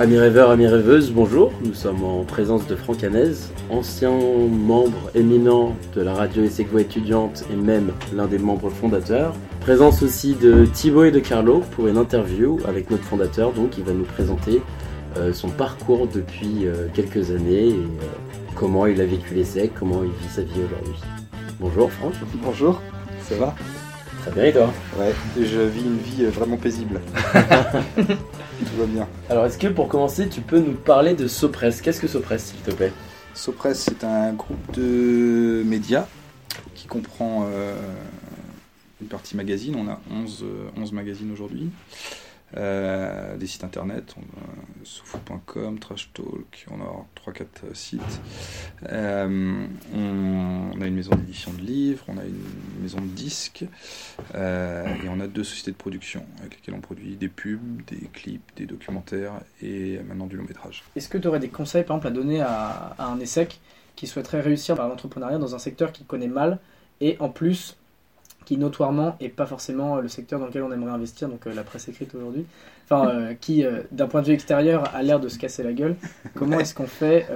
Amis rêveurs, amis rêveuses, bonjour. Nous sommes en présence de Franck Hanez, ancien membre éminent de la radio Essegvo étudiante et même l'un des membres fondateurs. Présence aussi de Thibaut et de Carlo pour une interview avec notre fondateur, donc il va nous présenter euh, son parcours depuis euh, quelques années et euh, comment il a vécu l'essai, comment il vit sa vie aujourd'hui. Bonjour Franck. Bonjour, ça va? Très bien et toi Ouais, je vis une vie euh, vraiment paisible. Tout va bien. Alors est-ce que pour commencer tu peux nous parler de Sopress? Qu'est-ce que Sopress s'il te plaît? Sopress, c'est un groupe de médias qui comprend euh, une partie magazine. On a 11, euh, 11 magazines aujourd'hui. Euh, des sites internet, on a sofoot.com, Trash Talk, on a 3-4 sites. On, on a une maison d'édition de livres, on a une maison de disques euh, et on a deux sociétés de production avec lesquelles on produit des pubs, des clips, des documentaires et maintenant du long métrage. Est-ce que tu aurais des conseils par exemple à donner à, à un ESSEC qui souhaiterait réussir par l'entrepreneuriat dans un secteur qu'il connaît mal et en plus qui notoirement est pas forcément le secteur dans lequel on aimerait investir, donc euh, la presse écrite aujourd'hui, enfin euh, qui euh, d'un point de vue extérieur a l'air de se casser la gueule. Comment est-ce qu'on fait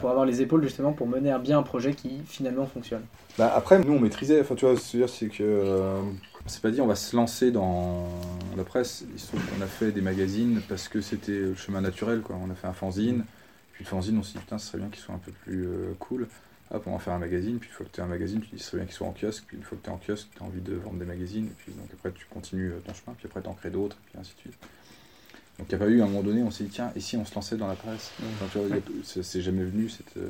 pour avoir les épaules justement pour mener à bien un projet qui finalement fonctionne? Bah après, nous on maîtrisait, enfin tu vois, c'est-à-dire c'est que. s'est pas dit on va se lancer dans la presse. Il qu'on a fait des magazines parce que c'était le chemin naturel, quoi. On a fait un fanzine, puis le fanzine, on s'est dit putain, ce serait bien qu'il soit un peu plus cool. Hop, on va faire un magazine, puis une fois que tu as un magazine, tu dis ce serait bien qu'il soit en kiosque, puis une fois que tu es en kiosque, tu as envie de vendre des magazines, et puis donc après tu continues euh, ton chemin, puis après tu en crées d'autres, et puis ainsi de suite. Donc il n'y a pas eu, à un moment donné, on s'est dit tiens, et si on se lançait dans la presse? Enfin, tu a- c'est- C'est jamais venu cette, euh,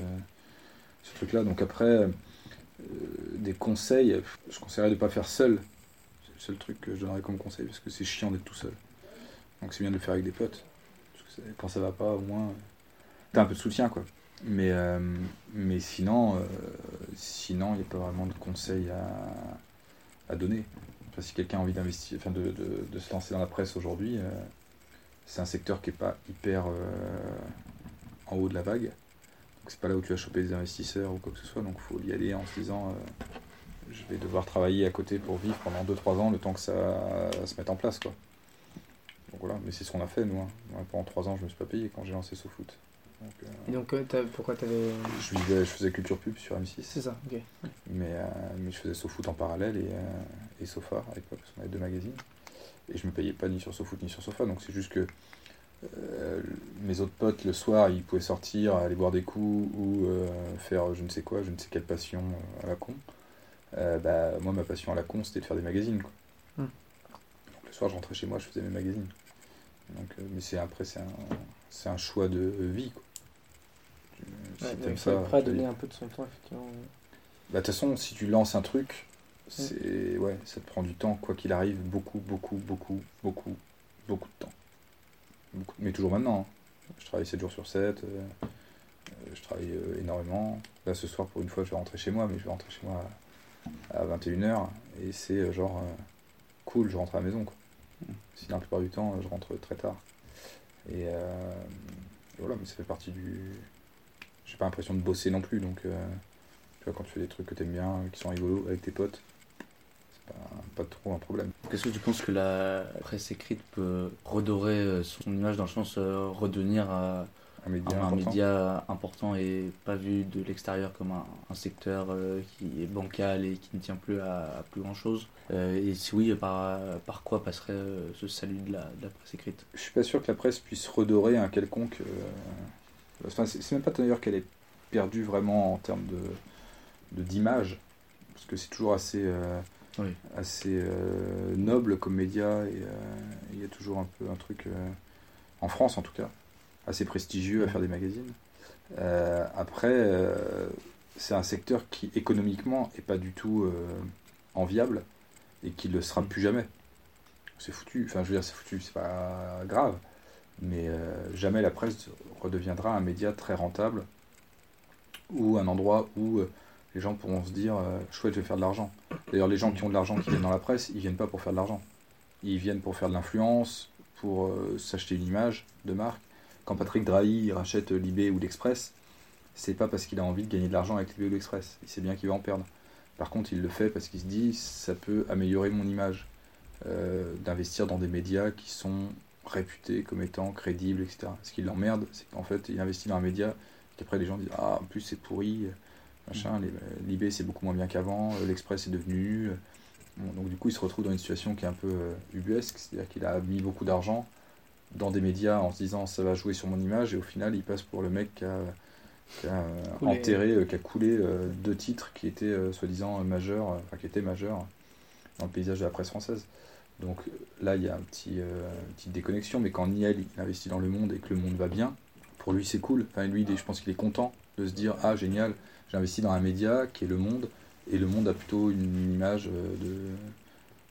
ce truc-là. Donc après, euh, des conseils, je conseillerais de ne pas faire seul. C'est le seul truc que je donnerais comme conseil, parce que c'est chiant d'être tout seul. Donc c'est bien de le faire avec des potes. Parce que c'est- quand ça va pas, au moins, t'as un peu de soutien, quoi. Mais, euh, mais sinon, euh, il n'y a pas vraiment de conseils à, à donner. Si quelqu'un a envie d'investir, enfin de, de- se lancer dans la presse aujourd'hui, euh, c'est un secteur qui n'est pas hyper en haut de la vague. Donc c'est pas là où tu vas choper des investisseurs ou quoi que ce soit. Donc il faut y aller en se disant je vais devoir travailler à côté pour vivre pendant 2-3 ans le temps que ça se mette en place. Quoi. Voilà, mais c'est ce qu'on a fait nous. hein. Pendant 3 ans je me suis pas payé quand j'ai lancé SoFoot. Donc, euh, Et donc euh, pourquoi t'avais... je, vivais- je faisais culture pub sur M6, C'est ça, ok. mais, euh, mais je faisais SoFoot en parallèle et, euh, et Sofa à l'époque, parce qu'on avait deux magazines. Et je me payais pas ni sur SoFoot ni sur Sofa, donc c'est juste que euh, mes autres potes le soir ils pouvaient sortir, aller boire des coups ou euh, faire je ne sais quoi, je ne sais quelle passion euh, à la con. Euh, bah, moi ma passion à la con c'était de faire des magazines. Quoi. Hmm. Donc le soir je rentrais chez moi, je faisais mes magazines. Donc, euh, mais c'est après c'est un, c'est un choix de vie. Quoi. Tu- si Ouais, donc ça, prêt à donner un peu de son temps effectivement. bah, de toute façon, si tu lances un truc, c'est ouais, ça te prend du temps, quoi qu'il arrive, beaucoup, beaucoup, beaucoup, beaucoup, beaucoup de temps. Beaucoup- Mais toujours maintenant. hein. Je travaille 7 jours sur 7, euh, euh, je travaille euh, énormément. Là, ce soir, pour une fois, je vais rentrer chez moi, mais je vais rentrer chez moi à, à 21h, et c'est euh, genre euh, cool, je rentre à la maison. Quoi. Sinon, la plupart du temps, je rentre très tard. Et, euh, et voilà, mais ça fait partie du. J'ai pas l'impression de bosser non plus, donc. euh, tu vois, quand tu fais des trucs que t'aimes bien, euh, qui sont rigolos avec tes potes, c'est pas, pas trop un problème. Qu'est-ce que tu penses que la presse écrite peut redorer euh, son image dans le sens euh, redevenir Un média un, un important. média important et pas vu de l'extérieur comme un, un secteur euh, qui est bancal et qui ne tient plus à, à plus grand chose Et si oui, par, par quoi passerait ce salut de la, de la presse écrite? Je suis pas sûr que la presse puisse redorer un quelconque. Enfin, c'est même pas d'ailleurs qu'elle est perdue vraiment en termes de d'image, parce que c'est toujours assez, euh, Oui. assez euh, noble comme média et euh, il y a toujours un peu un truc, en France en tout cas, assez prestigieux à faire des magazines. Après, c'est un secteur qui économiquement est pas du tout enviable et qui le sera plus jamais. C'est foutu, enfin je veux dire c'est foutu, c'est pas grave, mais euh, jamais la presse redeviendra un média très rentable ou un endroit où euh, les gens pourront se dire euh, chouette je vais faire de l'argent. D'ailleurs les gens qui ont de l'argent qui viennent dans la presse, ils viennent pas pour faire de l'argent. Ils viennent pour faire de l'influence, pour s'acheter une image de marque. Quand Patrick Drahi rachète l'IB ou l'Express, c'est pas parce qu'il a envie de gagner de l'argent avec l'IB ou l'Express. Il sait bien qu'il va en perdre. Par contre, il le fait parce qu'il se dit ça peut améliorer mon image. D'investir dans des médias qui sont réputé comme étant crédible, etc. Ce qui l'emmerde, c'est qu'en fait, il investit dans un média, qu'après les gens disent Ah, en plus c'est pourri, machin, les- l'IB c'est beaucoup moins bien qu'avant, euh, l'Express est devenu. Bon, donc du coup, il se retrouve dans une situation qui est un peu euh, ubuesque, c'est-à-dire qu'il a mis beaucoup d'argent dans des médias en se disant ça va jouer sur mon image, et au final, il passe pour le mec qui a, qui a, euh, Coulé. enterré, euh, qui a coulé euh, deux titres qui étaient euh, soi-disant euh, majeurs, euh, enfin qui étaient majeurs dans le paysage de la presse française. Donc là, il y a un petit, euh, une petite déconnexion, mais quand Niel il investit dans le monde et que le monde va bien, pour lui c'est cool. Enfin, lui, je pense qu'il est content de se dire Ah, génial, j'ai investi dans un média qui est le monde, et le monde a plutôt une image euh,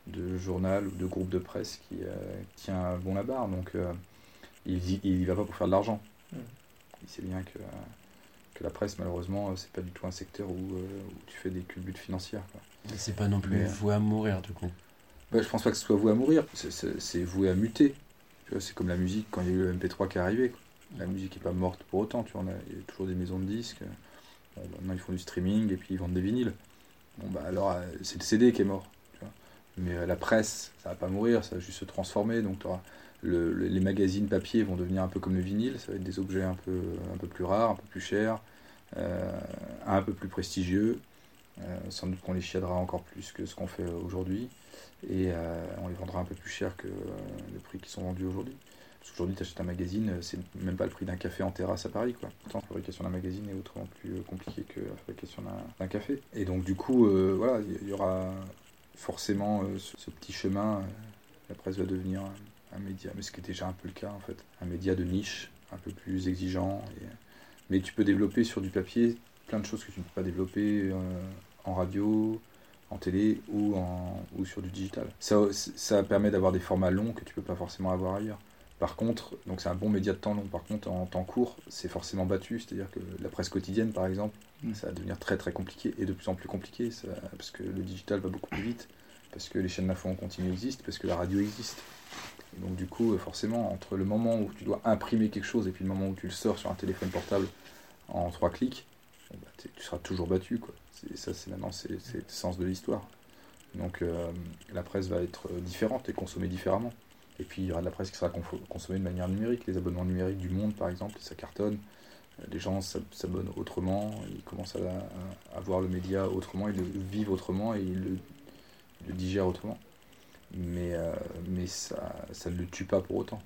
de, de journal ou de groupe de presse qui euh, tient bon la barre. Donc euh, il il y va pas pour faire de l'argent. Mm. Il sait bien que, que la presse, malheureusement, c'est pas du tout un secteur où, où tu fais des culbutes financières. quoi. C'est pas non plus Mais- voué à mourir du coup. Bah, je pense pas que ce soit voué à mourir, c'est- voué à muter. C'est comme la musique quand il y a eu le MP3 qui est arrivé. La musique est pas morte pour autant. Tu vois, il y a toujours des maisons de disques. Bon, maintenant ils font du streaming et puis ils vendent des vinyles. Bon bah alors euh, c'est le CD qui est mort. tu vois. Mais euh, la presse, ça va pas mourir, ça va juste se transformer. Donc le- les magazines papier vont devenir un peu comme le vinyle. Ça va être des objets un peu, un peu plus rares, un peu plus chers, euh, un peu plus prestigieux. Euh, sans doute qu'on les chiadera encore plus que ce qu'on fait aujourd'hui et euh, on les vendra un peu plus cher que euh, le prix qui sont vendus aujourd'hui. Parce qu'aujourd'hui, tu achètes un magazine, c'est même pas le prix d'un café en terrasse à Paris. Quoi. Pourtant, la fabrication d'un magazine est autrement plus compliquée que la fabrication d'un- café. Et donc, du coup, voilà, il y, aura forcément ce, ce petit chemin. la presse va devenir un, média, mais ce qui est déjà un peu le cas en fait. Un média de niche, un peu plus exigeant. mais tu peux développer sur du papier plein de choses que tu ne peux pas développer euh, en radio, en télé ou, en, ou sur du digital. Ça, ça permet d'avoir des formats longs que tu peux pas forcément avoir ailleurs. Par contre, donc c'est un bon média de temps long. Par contre, en temps court, c'est forcément battu. C'est-à-dire que la presse quotidienne, par exemple, Mm. ça va devenir très très compliqué et de plus en plus compliqué ça- parce que le digital va beaucoup plus vite, parce que les chaînes d'infos en continu existent, parce que la radio existe. Et donc du coup, euh, forcément, entre le moment où tu dois imprimer quelque chose et puis le moment où tu le sors sur un téléphone portable en trois clics, bah, tu seras toujours battu. Quoi. Ça, c'est maintenant, c'est le sens de l'histoire. Donc euh, la presse va être euh, différente et consommée différemment. Et puis il y aura de la presse qui sera consommée de manière numérique. Les abonnements numériques du monde, par exemple, ça cartonne. Euh, Les gens s'ab- s'abonnent autrement, ils commencent à, voir le média autrement, ils le vivent autrement et ils le, digèrent autrement. Mais, mais ça ne le tue pas pour autant.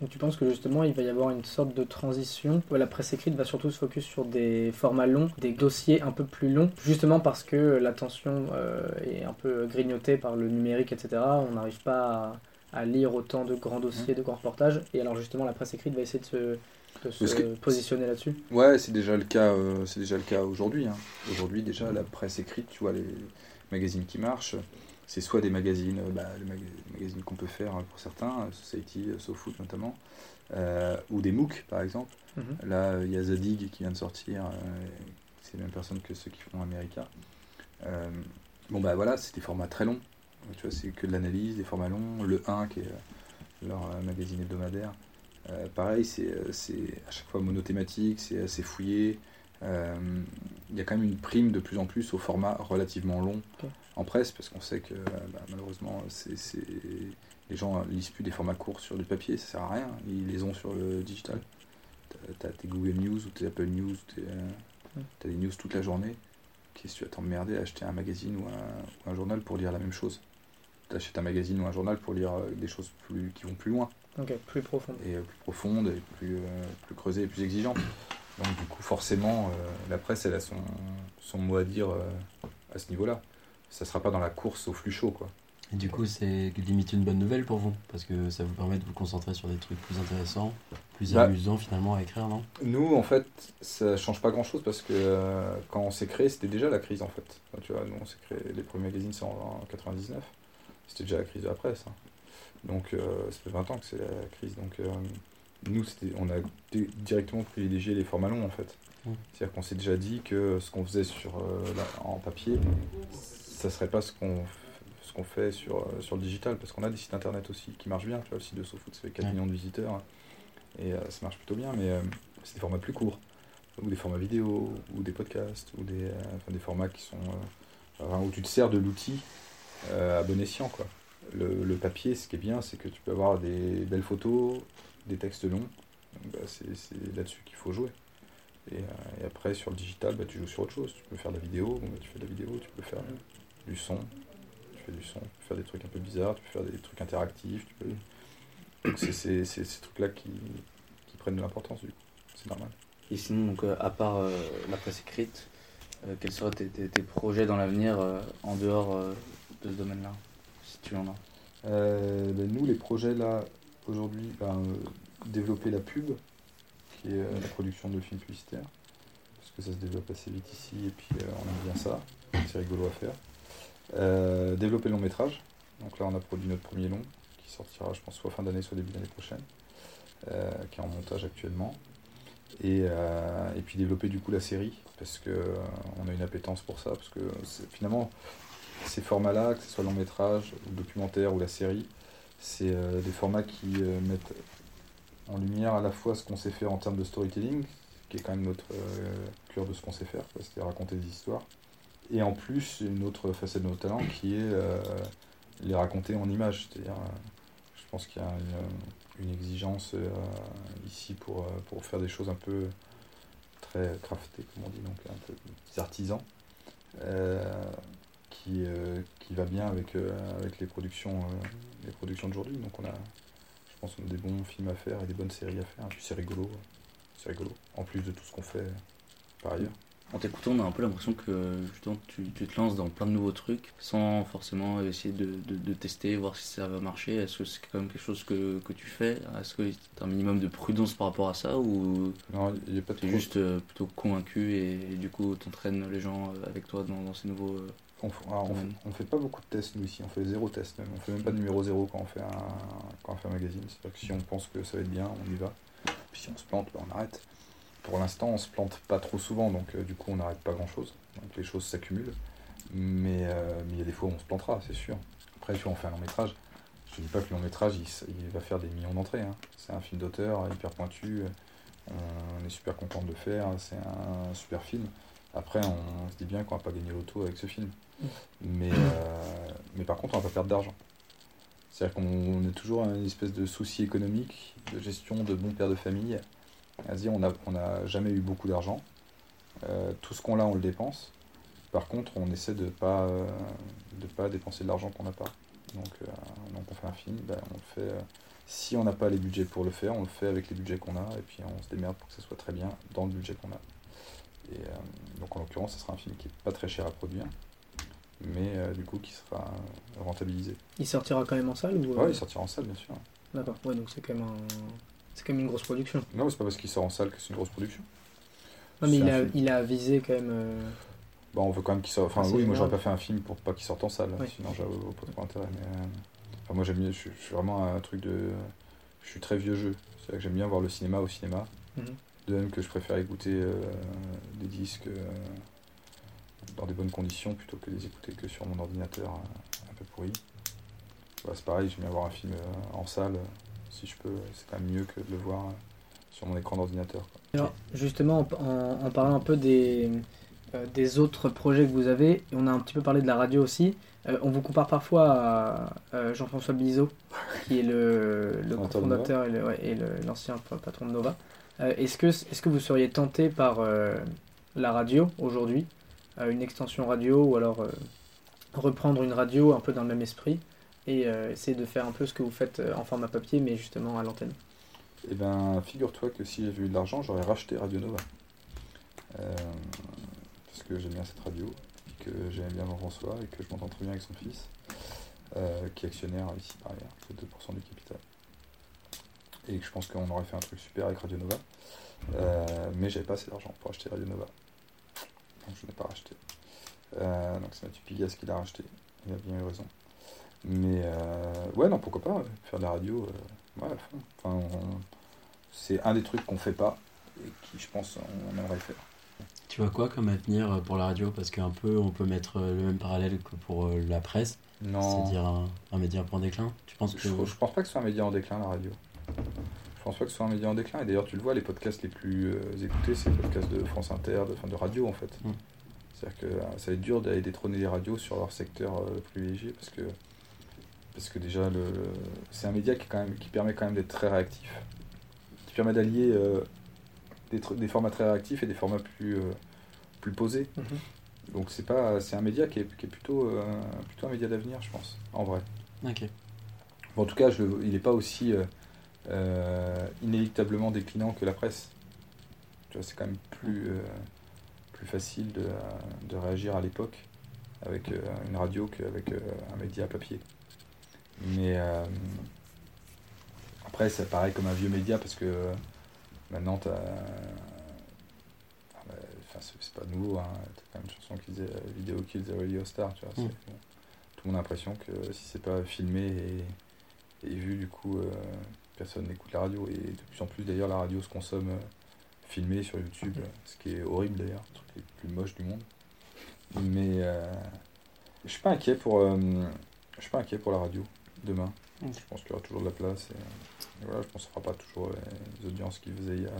Donc tu penses que justement il va y avoir une sorte de transition? Où la presse écrite va surtout se focus sur des formats longs, des dossiers un peu plus longs, justement parce que l'attention euh, est un peu grignotée par le numérique, etc. On n'arrive pas à, à lire autant de grands dossiers, de grands reportages. Et alors justement la presse écrite va essayer de se, de se Parce que- positionner là-dessus? Ouais, c'est déjà le cas. euh, c'est déjà le cas aujourd'hui. hein. Aujourd'hui, déjà, la presse écrite, tu vois, les magazines qui marchent, c'est soit des magazines, euh, bah, les, maga- les magazines qu'on peut faire euh, pour certains, euh, Society, euh, SoFoot notamment, euh, ou des MOOC par exemple. Mhm. Là, il y a Zadig qui vient de sortir. euh, c'est les mêmes personnes que ceux qui font America. Euh, bon, bah voilà, c'est des formats très longs. Tu vois, c'est que de l'analyse, des formats longs. Le 1, qui est leur magazine hebdomadaire. Pareil, c'est c'est à chaque fois monothématique, c'est assez fouillé. Euh, Il y a quand même une prime de plus en plus au format relativement long en presse, parce qu'on sait que euh, bah, malheureusement, c'est c'est- les gens lisent plus des formats courts sur du papier, ça sert à rien. Ils les ont sur le digital. T'as as tes Google News ou tes Apple News, tes, euh, t'as des news toute la journée. Qu'est-ce que tu vas t'emmerder à acheter un magazine ou un, ou un journal pour lire la même chose? T'achètes un magazine ou un journal pour lire des choses plus, qui vont plus loin Ok, plus profond. et euh, plus profonde et plus, euh, plus creusée et plus exigeante. Donc du coup forcément euh, la presse elle a son, son mot à dire euh, à ce niveau-là. Ça sera pas dans la course au flux chaud quoi. Et du coup, c'est limite une bonne nouvelle pour vous, parce que ça vous permet de vous concentrer sur des trucs plus intéressants, plus Bah. amusants finalement à écrire, non? Nous en fait ça change pas grand-chose parce que euh, quand on s'est créé c'était déjà la crise en fait. Enfin, tu vois nous on s'est créé les premiers magazines c'est en, en 99. C'était déjà la crise de la presse. hein. Donc ça fait 20 ans que c'est la crise. Donc nous c'était on a di- directement privilégié les formats longs en fait. C'est-à-dire qu'on s'est déjà dit que ce qu'on faisait sur, euh, en papier, ça serait pas ce qu'on ce qu'on fait sur, euh, sur le digital, parce qu'on a des sites internet aussi qui marchent bien. Tu vois, le site de SoFoot, ça fait 4 Ouais. millions de visiteurs, hein, et euh, ça marche plutôt bien, mais c'est des formats plus courts, ou des formats vidéo, ou des podcasts, ou des, enfin, des formats qui sont enfin, où tu te sers de l'outil à bon escient. Quoi. Le, le papier, ce qui est bien, c'est que tu peux avoir des belles photos, des textes longs. Bah, c'est là-dessus qu'il faut jouer. Et, euh, et après, sur le digital, bah, tu joues sur autre chose. Tu peux faire de la vidéo, bah, tu fais de la vidéo, tu peux faire du son, tu fais du son, tu peux faire des trucs un peu bizarres, tu peux faire des trucs interactifs. Peux... C'est ces trucs-là qui, qui prennent de l'importance, du coup. C'est normal. Et sinon, donc, euh, à part euh, la presse écrite, quels seraient tes, tes- projets dans l'avenir en dehors de ce domaine-là? Si tu en as. Euh, ben, nous, les projets là, aujourd'hui, ben, euh, développer la pub, qui est euh, la production de films publicitaires, parce que ça se développe assez vite ici, et puis on aime bien ça, c'est rigolo à faire. Développer le long métrage, donc là on a produit notre premier long, qui sortira, je pense, soit fin d'année, soit début d'année prochaine, qui est en montage actuellement. Et, et puis développer du coup la série, parce que euh, on a une appétence pour ça, parce que finalement, ces formats-là, que ce soit long métrage, ou documentaire ou la série, c'est euh, des formats qui euh, mettent en lumière à la fois ce qu'on sait faire en termes de storytelling, qui est quand même notre euh, cœur de ce qu'on sait faire, c'est raconter des histoires, et en plus une autre facette de nos talents qui est les raconter en images, c'est-à-dire je pense qu'il y a une, exigence ici pour, pour faire des choses un peu très craftées, comme on dit, donc un peu des artisans. Qui, euh, qui va bien avec, euh, avec les productions, euh, les productions d'aujourd'hui. Donc on a, je pense des bons films à faire et des bonnes séries à faire. Puis c'est rigolo, c'est rigolo. En plus de tout ce qu'on fait par ailleurs. En t'écoutant, on a un peu l'impression que justement, tu, tu te lances dans plein de nouveaux trucs sans forcément essayer de, de, de tester, voir si ça va marcher. Est-ce que c'est quand même quelque chose que, que tu fais? Est-ce que tu as un minimum de prudence par rapport à ça ou Non, il n'y a pas es juste euh, plutôt convaincu et, et du coup t'entraînes les gens euh, avec toi dans, dans ces nouveaux. euh, On, alors, on, Ouais. fait, on fait pas beaucoup de tests nous ici, on fait zéro test même. On fait même pas de numéro zéro quand on fait un, quand on fait un magazine. C'est-à-dire que si on pense que ça va être bien, on y va. Puis si on se plante, ben, on arrête. Pour l'instant, on se plante pas trop souvent, donc euh, du coup, on n'arrête pas grand-chose. Donc les choses s'accumulent. Mais euh, mais il y a des fois où on se plantera, c'est sûr. Après, tu vois, on fait un long métrage. Je te dis pas que le long métrage, il, va faire des millions d'entrées. hein. C'est un film d'auteur hyper pointu. On est super content de le faire. C'est un super film. Après, on se dit bien qu'on va pas gagner l'auto avec ce film. Mais, euh, mais par contre, on va pas perdre d'argent. C'est-à-dire qu'on est toujours une espèce de souci économique, de gestion de bon père de famille. On n'a on a jamais eu beaucoup d'argent. Euh, tout ce qu'on a, on le dépense. Par contre, on essaie de pas, euh, de pas dépenser de l'argent qu'on n'a pas. Donc, euh, donc, on fait un film, ben, on le fait. euh, si on n'a pas les budgets pour le faire, on le fait avec les budgets qu'on a, et puis on se démerde pour que ça soit très bien dans le budget qu'on a. Et donc en l'occurrence, ce sera un film qui est pas très cher à produire, mais du coup qui sera rentabilisé. Il sortira quand même en salle ou... Ouais, il sortira en salle, bien sûr. D'accord, ouais, donc c'est quand même un... C'est quand même une grosse production. Non, c'est pas parce qu'il sort en salle que c'est une grosse production. Non, mais il a, il a visé quand même... euh, Bah, on veut quand même qu'il sorte. Enfin, Ah, oui, moi j'aurais pas fait un film pour pas qu'il sorte en salle, sinon j'aurais pas trop intérêt. Mais, euh, enfin, moi j'aime bien, je suis, je suis vraiment un truc de. Je suis très vieux jeu. C'est-à-dire que j'aime bien voir le cinéma au cinéma. mhm. De même que je préfère écouter euh, des disques euh, dans des bonnes conditions plutôt que les écouter que sur mon ordinateur un peu pourri. Bah, c'est pareil, j'aime bien voir un film en salle, si je peux, c'est quand même mieux que de le voir euh, sur mon écran d'ordinateur. Alors, justement, en, parlant un peu des, euh, des autres projets que vous avez, on a un petit peu parlé de la radio aussi, euh, on vous compare parfois à Jean-François Bizot, qui est le, le cofondateur et ouais, l'ancien pa- patron de Nova. Est-ce, que, est-ce que vous seriez tenté par la radio aujourd'hui, une extension radio, ou alors reprendre une radio un peu dans le même esprit, et euh, essayer de faire un peu ce que vous faites euh, en format papier, mais justement à l'antenne Eh ben, figure-toi que si j'avais eu de l'argent, j'aurais racheté Radio Nova. Euh, parce que j'aime bien cette radio, que j'aime bien Jean-François, et que je m'entends très bien avec son fils, qui est actionnaire ici par ailleurs, c'est 2% du capital. Et que je pense qu'on aurait fait un truc super avec Radio Nova. Mais j'avais pas assez d'argent pour acheter Radio Nova. Donc je n'ai pas racheté. Euh, donc c'est Mathieu Pigas qui l'a racheté. Il a bien eu raison. Mais euh, ouais, non, pourquoi pas ouais, faire de la radio. euh, ouais. Enfin, c'est un des trucs qu'on fait pas et qui, je pense, on aimerait faire. Tu vois quoi comme avenir pour la radio? Parce qu'un peu, on peut mettre euh, le même parallèle que pour euh, la presse, Non, c'est-à-dire un, un média en déclin? Tu penses que je, je pense pas que ce soit un média en déclin, la radio. Je pense pas que ce soit un média en déclin. Et d'ailleurs, tu le vois, les podcasts les plus euh, écoutés, c'est les podcasts de France Inter, de, enfin, de radio en fait. Mm. C'est-à-dire que euh, ça va être dur d'aller détrôner les radios sur leur secteur euh, privilégié parce que parce que déjà, le, c'est un média qui, quand même, qui permet quand même d'être très réactif, qui permet d'allier euh, des, des formats très réactifs et des formats plus, euh, plus posés. Mhm. Donc c'est pas, c'est un média qui est, qui est plutôt, euh, plutôt un média d'avenir, je pense, en vrai. Ok. Bon, en tout cas, je, il n'est pas aussi inéluctablement déclinant que la presse. Tu vois, c'est quand même plus, plus facile de, de réagir à l'époque avec euh, une radio qu'avec euh, un média papier. Mais euh, après, ça paraît comme un vieux média parce que euh, maintenant, t'as. Bah, Enfin, c'est c'est pas nouveau, hein. t'as quand même une chanson qui disait euh, Video Kills the Radio Star, tu vois. Mm. bon. Tout le monde a l'impression que si c'est pas filmé et, et vu, du coup, euh, personne n'écoute la radio. Et de plus en plus, d'ailleurs, la radio se consomme euh, filmée sur YouTube, euh, ce qui est horrible d'ailleurs, le truc le plus moche du monde. Mais euh, je suis pas inquiet pour, euh, je suis pas inquiet pour la radio demain. Ok. Je pense qu'il y aura toujours de la place. Et, et voilà, je pense que ça fera pas toujours les audiences qu'il faisait il y, a,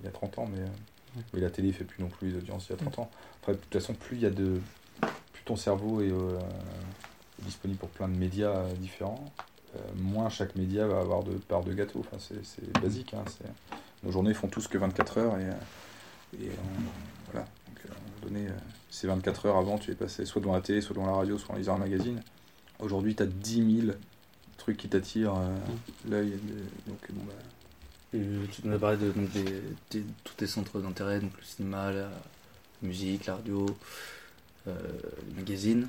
il y a 30 ans, mais, euh, mais la télé fait plus non plus les audiences il y a 30 ans. Après, de toute façon, plus il y a de, plus ton cerveau est euh, disponible pour plein de médias euh, différents, euh, moins chaque média va avoir de part de gâteau. Enfin, c'est, basique. Hein, nos journées font tous que 24 heures et, euh, et on- voilà. Donc, euh, à un moment donné, euh, ces 24 heures avant, tu es passé soit devant la télé, soit devant la radio, soit en lisant un magazine. Aujourd'hui, tu as 10 000 trucs qui t'attirent euh, l'œil. et- Donc, bon, bah, Et tu nous as parlé de donc, des, des- tous tes centres d'intérêt, donc le cinéma, la musique, la radio, euh, les magazines.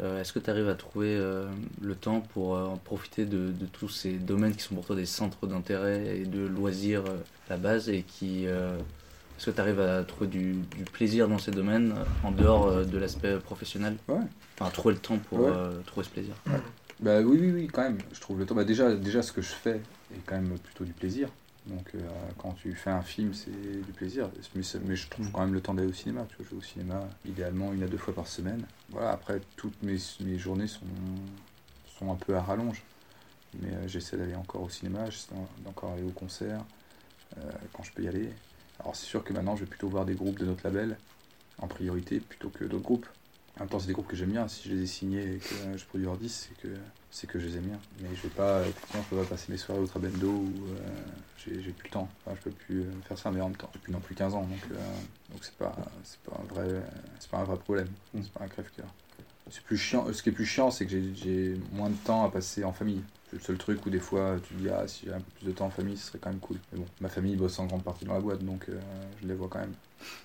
Euh, Est-ce que tu arrives à trouver euh, le temps pour euh, en profiter de, de tous ces domaines qui sont pour toi des centres d'intérêt et de loisirs euh, à la base et qui euh, est-ce que tu arrives à trouver du, du plaisir dans ces domaines euh, en dehors euh, de l'aspect professionnel? Ouais. Enfin, trouver le temps pour Ouais. euh, trouver ce plaisir. Bah oui, oui, oui, quand même. Je trouve le temps. Bah déjà, déjà, ce que je fais est quand même plutôt du plaisir. Donc, euh, quand tu fais un film, c'est du plaisir. Mais, mais je trouve quand même le temps d'aller au cinéma. Tu vois, je vais au cinéma idéalement une à deux fois par semaine. Voilà, après, toutes mes, mes journées sont, sont un peu à rallonge. Mais euh, j'essaie d'aller encore au cinéma, j'essaie d'en- d'encore aller au concert euh, quand je peux y aller. Alors, c'est sûr que maintenant, je vais plutôt voir des groupes de notre label en priorité plutôt que d'autres groupes. En même temps, c'est des groupes que j'aime bien. Si je les ai signés et que euh, je produis leur disque, c'est que, c'est que je les aime bien. Mais je vais pas, effectivement, je peux pas passer mes soirées au Trabendo ou euh, j'ai, j'ai plus le temps. Enfin, je peux plus euh, faire ça, mais en même temps, j'ai plus non plus 15 ans. Donc, euh, donc c'est pas, c'est pas un vrai, c'est pas un vrai problème. Mm. C'est pas un crève-cœur. C'est plus chiant. Ce qui est plus chiant, c'est que j'ai, j'ai moins de temps à passer en famille. C'est le seul truc où des fois tu te dis ah si j'ai un peu plus de temps en famille ce serait quand même cool. Mais bon, ma famille bosse en grande partie dans la boîte donc euh, je les vois quand même.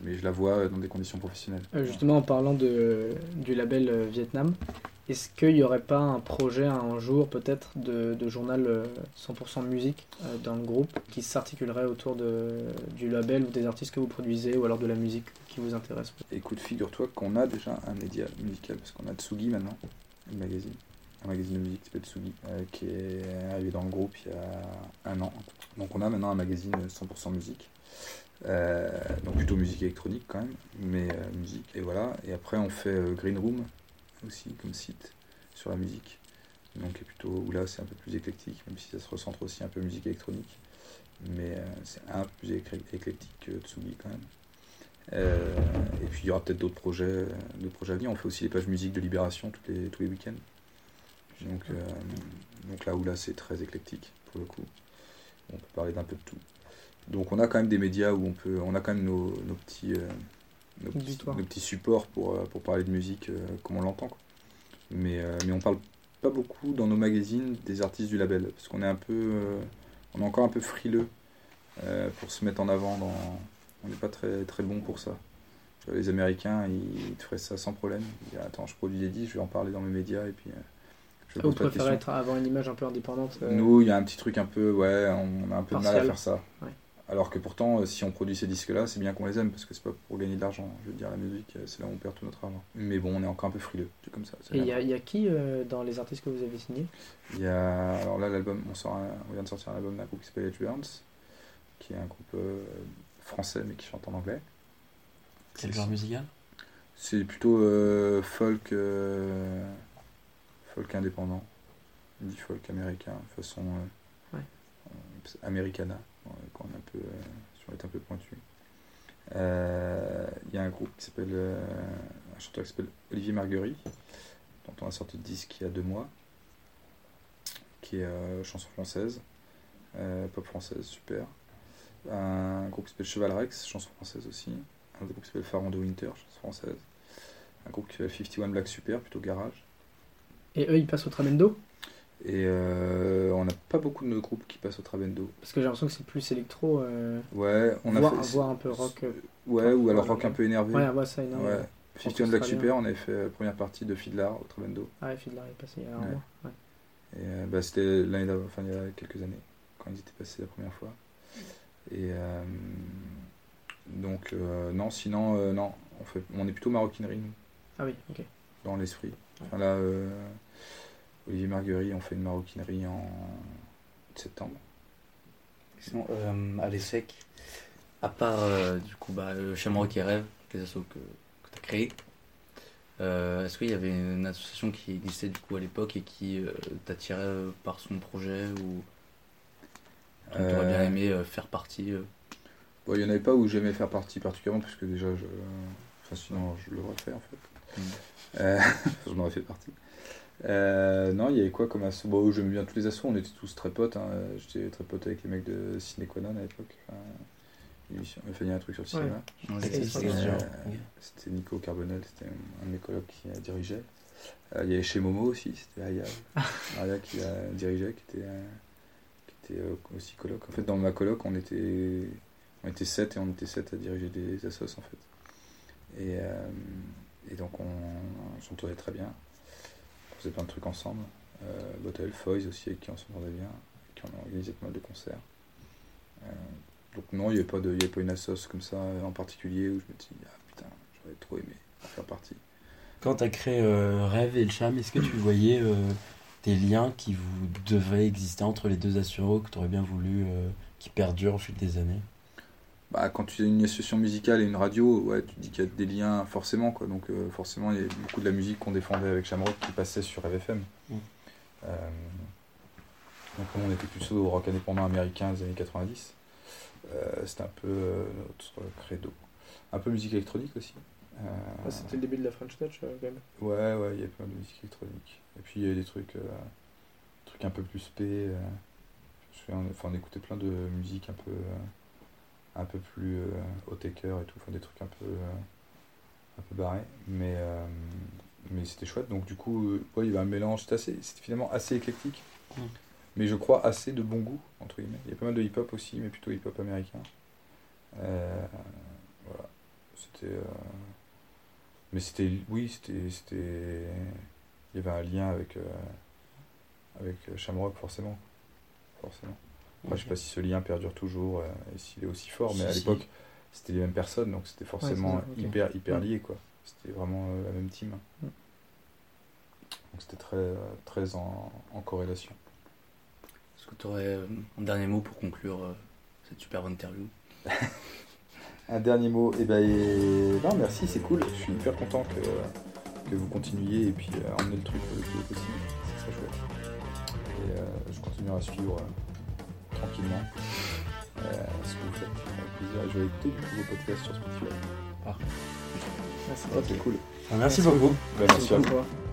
Mais je la vois dans des conditions professionnelles. Euh, justement, en parlant de, du label euh, Vietnam, est-ce qu'il n'y aurait pas un projet un jour peut-être de, de journal euh, 100% musique euh, dans le groupe qui s'articulerait autour de, du label ou des artistes que vous produisez ou alors de la musique qui vous intéresse? Écoute, figure-toi qu'on a déjà un média musical, parce qu'on a Tsugi maintenant, un magazine, un magazine de musique qui s'appelle Tsugi, euh, qui est arrivé dans le groupe il y a un an. Donc on a maintenant un magazine 100% musique, Euh, donc plutôt musique électronique quand même, mais euh, musique, et voilà. Et après on fait Green Room aussi comme site sur la musique, donc est plutôt, où là c'est un peu plus éclectique, même si ça se recentre aussi un peu musique électronique, mais c'est un peu plus éclectique que Tsugi quand même. Et puis il y aura peut-être d'autres projets, d'autres projets à venir. On fait aussi les pages musique de Libération tous les, tous les week-ends. Donc, euh, donc là où là c'est très éclectique pour le coup. On peut parler d'un peu de tout. Donc on a quand même des médias où on peut, on a quand même nos, nos petits, euh, nos, petits, Auditoire. nos petits supports pour, euh, pour parler de musique euh, comme on l'entend. Mais, mais on parle pas beaucoup dans nos magazines des artistes du label parce qu'on est un peu, on est encore un peu frileux pour se mettre en avant dans, on n'est pas très, très bon pour ça. Les Américains, ils, ils te feraient ça sans problème. Ils diraient, attends, je produis des disques, je vais en parler dans mes médias et puis Vous préférez être, avoir une image un peu indépendante euh, Nous, il y a un petit truc un peu, ouais, on a un peu de mal à faire ça. Ouais. Alors que pourtant, euh, si on produit ces disques-là, c'est bien qu'on les aime parce que c'est pas pour gagner de l'argent. Je veux dire, la musique, euh, c'est là où on perd tout notre argent. Mais bon, on est encore un peu frileux. C'est comme ça. c'est Et il y, la- a- il y a qui euh, dans les artistes que vous avez signés? Il y a, alors là, l'album, on, sort un- on vient de sortir un album d'un groupe qui s'appelle Edge Burns, qui est un groupe euh, français mais qui chante en anglais. Quel genre musical? C'est plutôt euh, folk, euh, folk indépendant, indie folk américain, façon euh, Ouais. euh, americana, euh, quand on est un peu, si on est un peu pointu. Il y a un groupe qui s'appelle, un chanteur qui s'appelle Olivier Marguerite, dont on a sorti de disque il y a deux mois. qui est chanson française, pop française, super. Un groupe qui s'appelle Cheval Rex, chanson française aussi. Un groupe qui s'appelle Farondo Winter, chanson française. Un groupe qui s'appelle 51 Black Super, plutôt garage. Et eux, ils passent au Tramendo Et euh, on n'a pas beaucoup de groupes qui passent au Trabendo. Parce que j'ai l'impression que c'est plus électro, euh, Ouais, on a voire, fait. voire un peu rock. euh, Ouais, ou alors rock un peu énervé. Ouais, ouais, ça, énorme. Ouais. 51 Black. Super, on avait fait la première partie de Fiddler au Trabendo. Ah, ouais, Fiddler est passé il y a un Ouais. mois. Ouais. Et bah, c'était l'année d'avant, enfin il y a quelques années, quand ils étaient passés la première fois. Et euh, donc, euh, non, sinon, euh, non, on, fait, on est plutôt maroquinerie, nous, Ah oui, ok. dans l'esprit. Enfin, là, Olivier Marguerite, on fait une maroquinerie en septembre. Sinon, euh, à l'ESSEC, à part euh, du coup bah, euh, Shamrock et Rêve, les assos que, que tu as créés, euh, est-ce qu'il y avait une association qui existait du coup à l'époque et qui euh, t'attirait euh, par son projet ou tu aurais bien aimé euh, faire partie euh, Bon, il n'y en avait pas où j'aimais faire partie particulièrement, puisque déjà, je, enfin, sinon, je l'aurais fait en fait. Mm. Euh, J'en aurais fait partie. Euh, non, il y avait quoi comme asso Bon, j'aimais bien tous les assos, on était tous très potes. hein. J'étais très pote avec les mecs de Ciné Quanon à l'époque. Enfin, il y a un truc sur le cinéma. Euh. C'était Nico Carbonel, c'était un de mes colocs qui a dirigé. Euh, il y avait chez Momo aussi, c'était Aya. Aya qui a dirigé, qui était, euh, qui était euh, aussi coloc. En fait, dans ma coloc, on était, on était sept et on était sept à diriger des assos en fait. Et, euh, et donc on, on s'entendait très bien. Faisait plein de trucs ensemble. Euh, Bottle Foys aussi, avec qui on s'entendait bien, qui on a organisé pas mal de concerts. Euh, donc non, il n'y avait, pas avait pas une assos comme ça en particulier où je me dis, ah putain, j'aurais trop aimé faire partie. Quand tu as créé euh, Rêve et le Cham, est-ce que tu voyais des liens qui vous devaient exister entre les deux assuros que tu aurais bien voulu euh, qui perdurent au fil des années? Bah, quand tu as une association musicale et une radio, ouais, tu te dis qu'il y a des liens forcément. Quoi. Donc euh, forcément, il y a beaucoup de la musique qu'on défendait avec Shamrock qui passait sur RFM. Mm. Euh, donc comme on était plutôt au rock indépendant américain des années 90, euh, c'était un peu euh, notre credo. Un peu musique électronique aussi. Euh, Ah, C'était le début de la French Touch, euh, quand même. Ouais, ouais, il y a plein de musique électronique. Et puis il y a des trucs, euh, trucs un peu plus spé. euh, je me souviens, enfin, on écoutait plein de musique un peu, euh, un peu plus euh, haut taker et tout, enfin, des trucs un peu, euh, un peu barrés. Mais, euh, mais c'était chouette. Donc du coup, ouais, il y avait un mélange. C'était assez, c'était finalement assez éclectique. Mm. Mais je crois assez de bon goût entre guillemets. Il y a pas mal de hip-hop aussi, mais plutôt hip-hop américain. Voilà, c'était. mais c'était, oui, c'était, c'était, il y avait un lien avec, euh, avec Shamrock forcément, forcément. Après, je sais pas si ce lien perdure toujours euh, et s'il est aussi fort, mais à si. l'époque, c'était les mêmes personnes, donc c'était forcément hyper, hyper Ouais. lié, quoi. C'était vraiment euh, la même team. Mm. Donc c'était très, euh, très en, en corrélation. Est-ce que tu aurais un dernier mot pour conclure euh, cette superbe interview? Un dernier mot, et ben, et- non, merci, c'est cool. Je suis hyper content que, que vous continuiez et puis euh, emmener le truc le plus possible. C'est très chouette. Et euh, je continuerai à suivre euh, tranquillement euh, ce que vous faites. Avec plaisir. Et je vais écouter du coup vos podcasts sur Spotify. Merci. Ouais, c'est cool. Merci beaucoup. Ben, merci à vous. beaucoup.